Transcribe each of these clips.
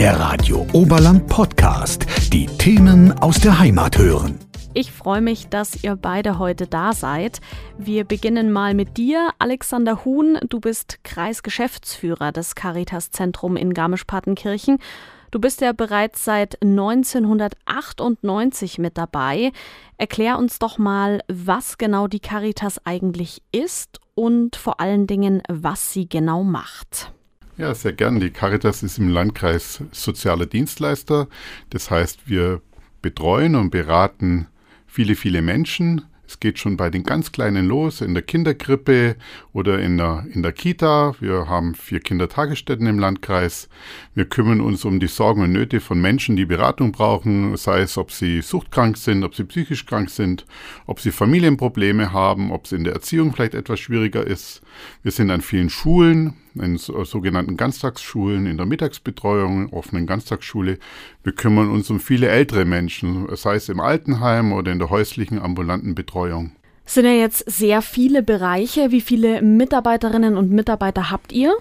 Der Radio Oberland Podcast. Die Themen aus der Heimat hören. Ich freue mich, dass ihr beide heute da seid. Wir beginnen mal mit dir, Alexander Huhn. Du bist Kreisgeschäftsführer des Caritas-Zentrum in Garmisch-Partenkirchen. Du bist ja bereits seit 1998 mit dabei. Erklär uns doch mal, was genau die Caritas eigentlich ist und vor allen Dingen, was sie genau macht. Ja, sehr gern. Die Caritas ist im Landkreis sozialer Dienstleister. Das heißt, wir betreuen und beraten viele, viele Menschen. Es geht schon bei den ganz Kleinen los, in der Kinderkrippe oder in der, in der Kita. Wir haben vier Kindertagesstätten im Landkreis. Wir kümmern uns um die Sorgen und Nöte von Menschen, die Beratung brauchen, sei es, ob sie suchtkrank sind, ob sie psychisch krank sind, ob sie Familienprobleme haben, ob es in der Erziehung vielleicht etwas schwieriger ist. Wir sind an vielen Schulen, in sogenannten Ganztagsschulen, in der Mittagsbetreuung, offenen Ganztagsschule. Wir kümmern uns um viele ältere Menschen, sei es im Altenheim oder in der häuslichen ambulanten Betreuung. Sind ja jetzt sehr viele Bereiche. Wie viele Mitarbeiterinnen und Mitarbeiter habt ihr?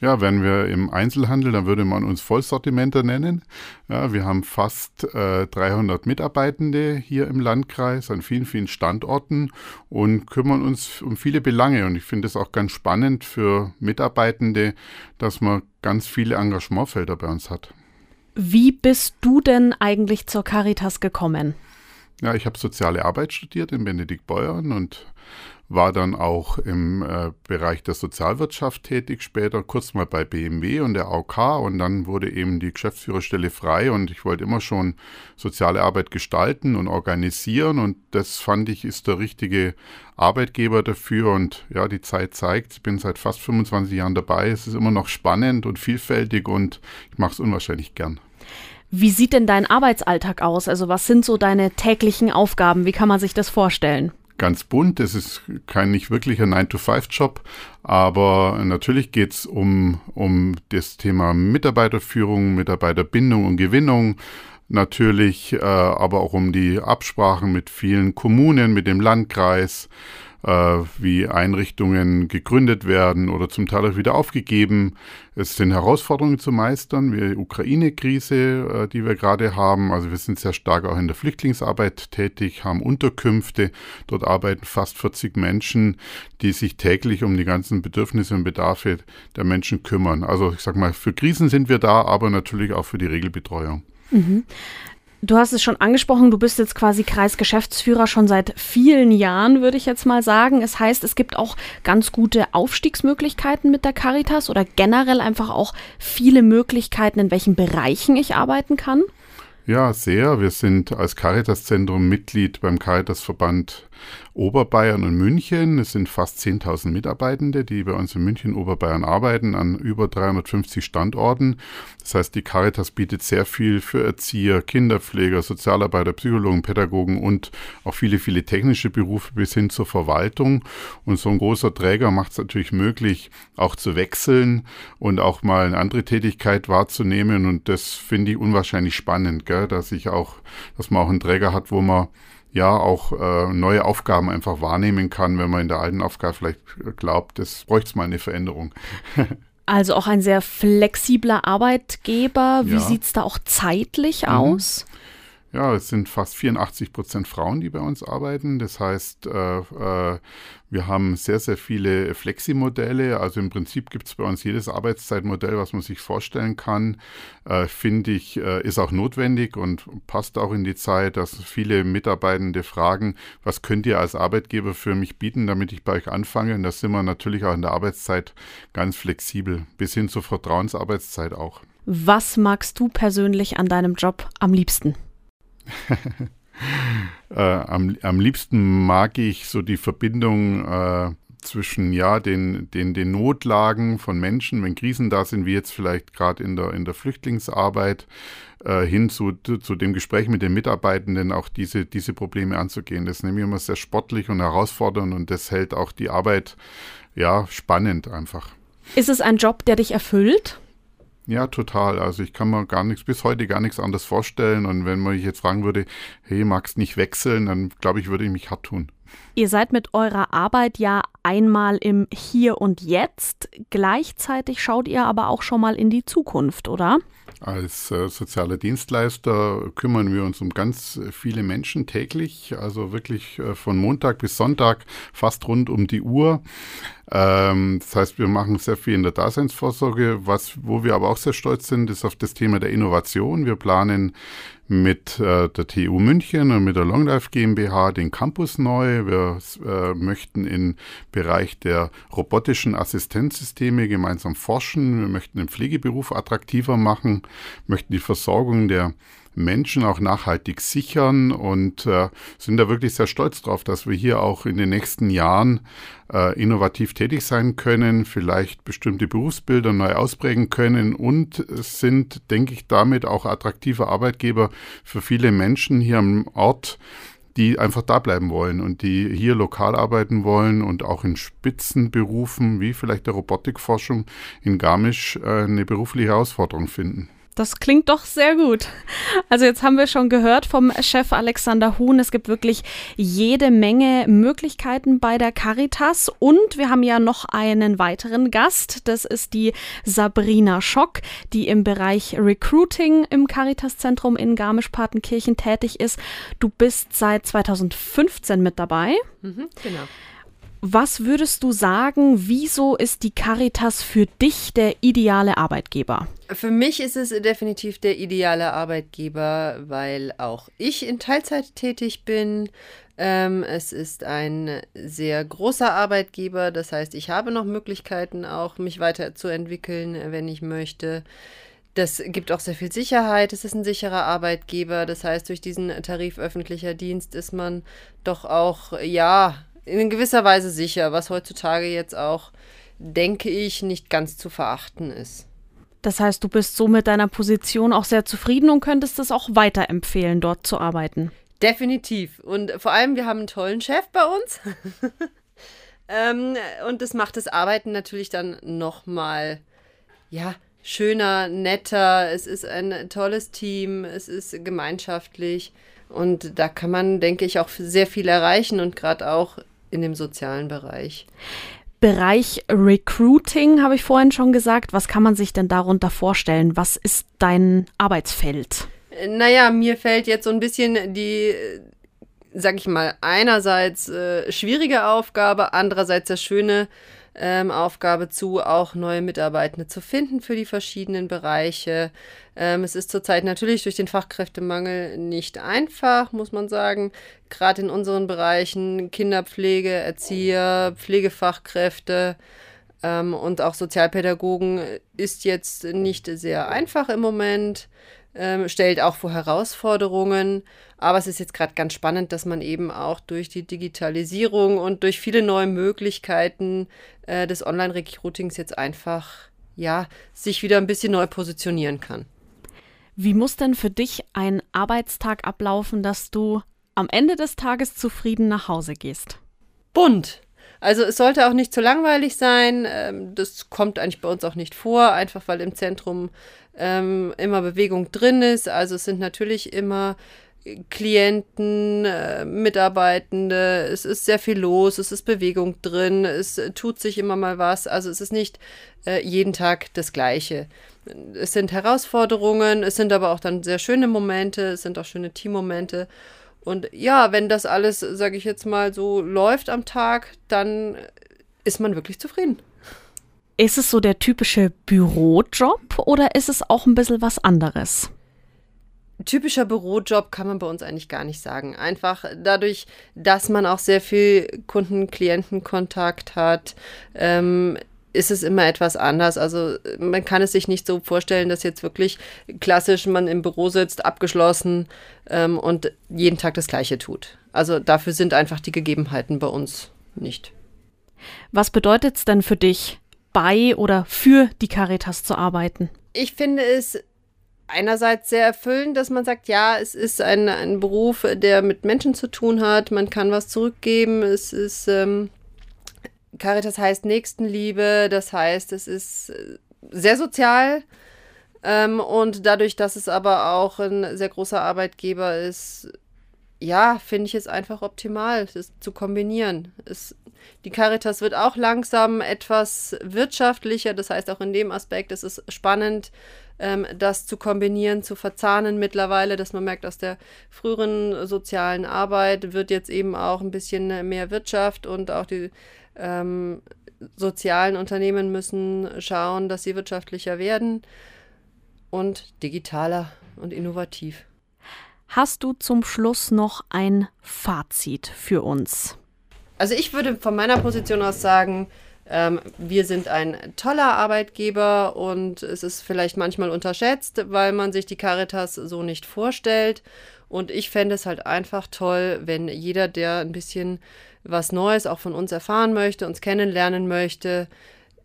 Ja, wären wir im Einzelhandel, dann würde man uns Vollsortimenter nennen. Ja, wir haben fast äh, 300 Mitarbeitende hier im Landkreis an vielen, vielen Standorten und kümmern uns um viele Belange. Und ich finde es auch ganz spannend für Mitarbeitende, dass man ganz viele Engagementfelder bei uns hat. Wie bist du denn eigentlich zur Caritas gekommen? Ja, ich habe soziale Arbeit studiert in Benedikt Beuern und war dann auch im äh, Bereich der Sozialwirtschaft tätig, später kurz mal bei BMW und der AOK und dann wurde eben die Geschäftsführerstelle frei und ich wollte immer schon soziale Arbeit gestalten und organisieren und das fand ich ist der richtige Arbeitgeber dafür und ja, die Zeit zeigt, ich bin seit fast 25 Jahren dabei, es ist immer noch spannend und vielfältig und ich mache es unwahrscheinlich gern. Wie sieht denn dein Arbeitsalltag aus? Also was sind so deine täglichen Aufgaben? Wie kann man sich das vorstellen? Ganz bunt. Es ist kein nicht wirklicher 9-to-5-Job, aber natürlich geht es um, um das Thema Mitarbeiterführung, Mitarbeiterbindung und Gewinnung. Natürlich äh, aber auch um die Absprachen mit vielen Kommunen, mit dem Landkreis, wie Einrichtungen gegründet werden oder zum Teil auch wieder aufgegeben. Es sind Herausforderungen zu meistern, wie die Ukraine-Krise, äh, die wir gerade haben. Also wir sind sehr stark auch in der Flüchtlingsarbeit tätig, haben Unterkünfte. Dort arbeiten fast 40 Menschen, die sich täglich um die ganzen Bedürfnisse und Bedarfe der Menschen kümmern. Also ich sage mal, für Krisen sind wir da, aber natürlich auch für die Regelbetreuung. Mhm. Du hast es schon angesprochen, du bist jetzt quasi Kreisgeschäftsführer schon seit vielen Jahren, würde ich jetzt mal sagen. Es heißt, es gibt auch ganz gute Aufstiegsmöglichkeiten mit der Caritas oder generell einfach auch viele Möglichkeiten, in welchen Bereichen ich arbeiten kann. Ja, sehr. Wir sind als Caritas-Zentrum Mitglied beim Caritas-Verband Oberbayern und München. Es sind fast 10.000 Mitarbeitende, die bei uns in München Oberbayern arbeiten, an über 350 Standorten. Das heißt, die Caritas bietet sehr viel für Erzieher, Kinderpfleger, Sozialarbeiter, Psychologen, Pädagogen und auch viele, viele technische Berufe bis hin zur Verwaltung. Und so ein großer Träger macht es natürlich möglich, auch zu wechseln und auch mal eine andere Tätigkeit wahrzunehmen. Und das finde ich unwahrscheinlich spannend, gell? Dass ich auch, dass man auch einen Träger hat, wo man ja auch äh, neue Aufgaben einfach wahrnehmen kann, wenn man in der alten Aufgabe vielleicht glaubt, das bräuchte mal eine Veränderung. Also auch ein sehr flexibler Arbeitgeber. Wie ja. sieht es da auch zeitlich mhm. aus? Ja, es sind fast 84 Prozent Frauen, die bei uns arbeiten. Das heißt, äh, äh, wir haben sehr, sehr viele Flexi-Modelle. Also im Prinzip gibt es bei uns jedes Arbeitszeitmodell, was man sich vorstellen kann. Äh, Finde ich, äh, ist auch notwendig und passt auch in die Zeit, dass viele Mitarbeitende fragen, was könnt ihr als Arbeitgeber für mich bieten, damit ich bei euch anfange? Und da sind wir natürlich auch in der Arbeitszeit ganz flexibel, bis hin zur Vertrauensarbeitszeit auch. Was magst du persönlich an deinem Job am liebsten? äh, am, am liebsten mag ich so die Verbindung äh, zwischen ja den, den, den Notlagen von Menschen, wenn Krisen da sind, wie jetzt vielleicht gerade in der, in der Flüchtlingsarbeit, äh, hin zu, zu dem Gespräch mit den Mitarbeitenden, auch diese, diese Probleme anzugehen. Das nehme ich immer sehr sportlich und herausfordernd und das hält auch die Arbeit ja spannend einfach. Ist es ein Job, der dich erfüllt? Ja, total. Also ich kann mir gar nichts, bis heute gar nichts anderes vorstellen. Und wenn man mich jetzt fragen würde, hey, magst nicht wechseln, dann glaube ich, würde ich mich hart tun. Ihr seid mit eurer Arbeit ja einmal im Hier und Jetzt. Gleichzeitig schaut ihr aber auch schon mal in die Zukunft, oder? Als äh, sozialer Dienstleister kümmern wir uns um ganz viele Menschen täglich, also wirklich äh, von Montag bis Sonntag fast rund um die Uhr. Ähm, das heißt, wir machen sehr viel in der Daseinsvorsorge. Was, wo wir aber auch sehr stolz sind, ist auf das Thema der Innovation. Wir planen mit äh, der TU München und mit der Longlife GmbH den Campus neu. Wir äh, möchten im Bereich der robotischen Assistenzsysteme gemeinsam forschen. Wir möchten den Pflegeberuf attraktiver machen, möchten die Versorgung der Menschen auch nachhaltig sichern und äh, sind da wirklich sehr stolz drauf, dass wir hier auch in den nächsten Jahren äh, innovativ tätig sein können, vielleicht bestimmte Berufsbilder neu ausprägen können und sind, denke ich, damit auch attraktive Arbeitgeber für viele Menschen hier am Ort, die einfach da bleiben wollen und die hier lokal arbeiten wollen und auch in Spitzenberufen wie vielleicht der Robotikforschung in Garmisch äh, eine berufliche Herausforderung finden. Das klingt doch sehr gut. Also jetzt haben wir schon gehört vom Chef Alexander Huhn, es gibt wirklich jede Menge Möglichkeiten bei der Caritas und wir haben ja noch einen weiteren Gast, das ist die Sabrina Schock, die im Bereich Recruiting im Caritas Zentrum in Garmisch-Partenkirchen tätig ist. Du bist seit 2015 mit dabei. Mhm, genau. Was würdest du sagen, wieso ist die Caritas für dich der ideale Arbeitgeber? Für mich ist es definitiv der ideale Arbeitgeber, weil auch ich in Teilzeit tätig bin. Ähm, es ist ein sehr großer Arbeitgeber, das heißt, ich habe noch Möglichkeiten, auch mich weiterzuentwickeln, wenn ich möchte. Das gibt auch sehr viel Sicherheit. Es ist ein sicherer Arbeitgeber. Das heißt, durch diesen Tarif öffentlicher Dienst ist man doch auch, ja, in gewisser Weise sicher, was heutzutage jetzt auch, denke ich, nicht ganz zu verachten ist. Das heißt, du bist so mit deiner Position auch sehr zufrieden und könntest es auch weiterempfehlen, dort zu arbeiten. Definitiv. Und vor allem, wir haben einen tollen Chef bei uns. ähm, und das macht das Arbeiten natürlich dann nochmal, ja, schöner, netter. Es ist ein tolles Team, es ist gemeinschaftlich. Und da kann man, denke ich, auch sehr viel erreichen und gerade auch in dem sozialen Bereich. Bereich Recruiting habe ich vorhin schon gesagt. Was kann man sich denn darunter vorstellen? Was ist dein Arbeitsfeld? Naja, mir fällt jetzt so ein bisschen die, sag ich mal, einerseits äh, schwierige Aufgabe, andererseits das schöne ähm, Aufgabe zu, auch neue Mitarbeitende zu finden für die verschiedenen Bereiche. Ähm, es ist zurzeit natürlich durch den Fachkräftemangel nicht einfach, muss man sagen. Gerade in unseren Bereichen Kinderpflege, Erzieher, Pflegefachkräfte ähm, und auch Sozialpädagogen ist jetzt nicht sehr einfach im Moment ähm, stellt auch vor Herausforderungen. Aber es ist jetzt gerade ganz spannend, dass man eben auch durch die Digitalisierung und durch viele neue Möglichkeiten äh, des Online-Recruitings jetzt einfach ja sich wieder ein bisschen neu positionieren kann. Wie muss denn für dich ein Arbeitstag ablaufen, dass du am Ende des Tages zufrieden nach Hause gehst? Bunt. Also es sollte auch nicht zu langweilig sein. Ähm, das kommt eigentlich bei uns auch nicht vor, einfach weil im Zentrum ähm, immer Bewegung drin ist. Also es sind natürlich immer Klienten, äh, Mitarbeitende, es ist sehr viel los, es ist Bewegung drin, es tut sich immer mal was. Also es ist nicht äh, jeden Tag das Gleiche. Es sind Herausforderungen, es sind aber auch dann sehr schöne Momente, es sind auch schöne Teammomente. Und ja, wenn das alles, sage ich jetzt mal, so läuft am Tag, dann ist man wirklich zufrieden. Ist es so der typische Bürojob oder ist es auch ein bisschen was anderes? Typischer Bürojob kann man bei uns eigentlich gar nicht sagen. Einfach dadurch, dass man auch sehr viel Kunden-Klienten-Kontakt hat, ähm, ist es immer etwas anders. Also man kann es sich nicht so vorstellen, dass jetzt wirklich klassisch man im Büro sitzt, abgeschlossen ähm, und jeden Tag das Gleiche tut. Also dafür sind einfach die Gegebenheiten bei uns nicht. Was bedeutet es denn für dich, bei oder für die Caritas zu arbeiten? Ich finde es einerseits sehr erfüllend, dass man sagt, ja, es ist ein, ein Beruf, der mit Menschen zu tun hat, man kann was zurückgeben, es ist ähm, Caritas heißt Nächstenliebe, das heißt, es ist äh, sehr sozial ähm, und dadurch, dass es aber auch ein sehr großer Arbeitgeber ist, ja, finde ich es einfach optimal, das zu kombinieren. Es, die Caritas wird auch langsam etwas wirtschaftlicher, das heißt auch in dem Aspekt ist es spannend, ähm, das zu kombinieren, zu verzahnen mittlerweile, dass man merkt, aus der früheren sozialen Arbeit wird jetzt eben auch ein bisschen mehr Wirtschaft und auch die ähm, sozialen Unternehmen müssen schauen, dass sie wirtschaftlicher werden und digitaler und innovativ. Hast du zum Schluss noch ein Fazit für uns? Also ich würde von meiner Position aus sagen, ähm, wir sind ein toller Arbeitgeber und es ist vielleicht manchmal unterschätzt, weil man sich die Caritas so nicht vorstellt. Und ich fände es halt einfach toll, wenn jeder, der ein bisschen was Neues auch von uns erfahren möchte, uns kennenlernen möchte,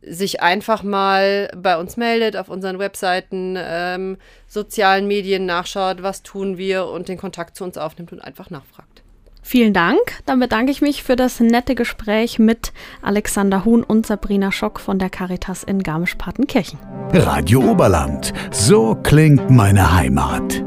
sich einfach mal bei uns meldet, auf unseren Webseiten, ähm, sozialen Medien nachschaut, was tun wir und den Kontakt zu uns aufnimmt und einfach nachfragt. Vielen Dank. Dann bedanke ich mich für das nette Gespräch mit Alexander Huhn und Sabrina Schock von der Caritas in Garmisch-Partenkirchen. Radio Oberland. So klingt meine Heimat.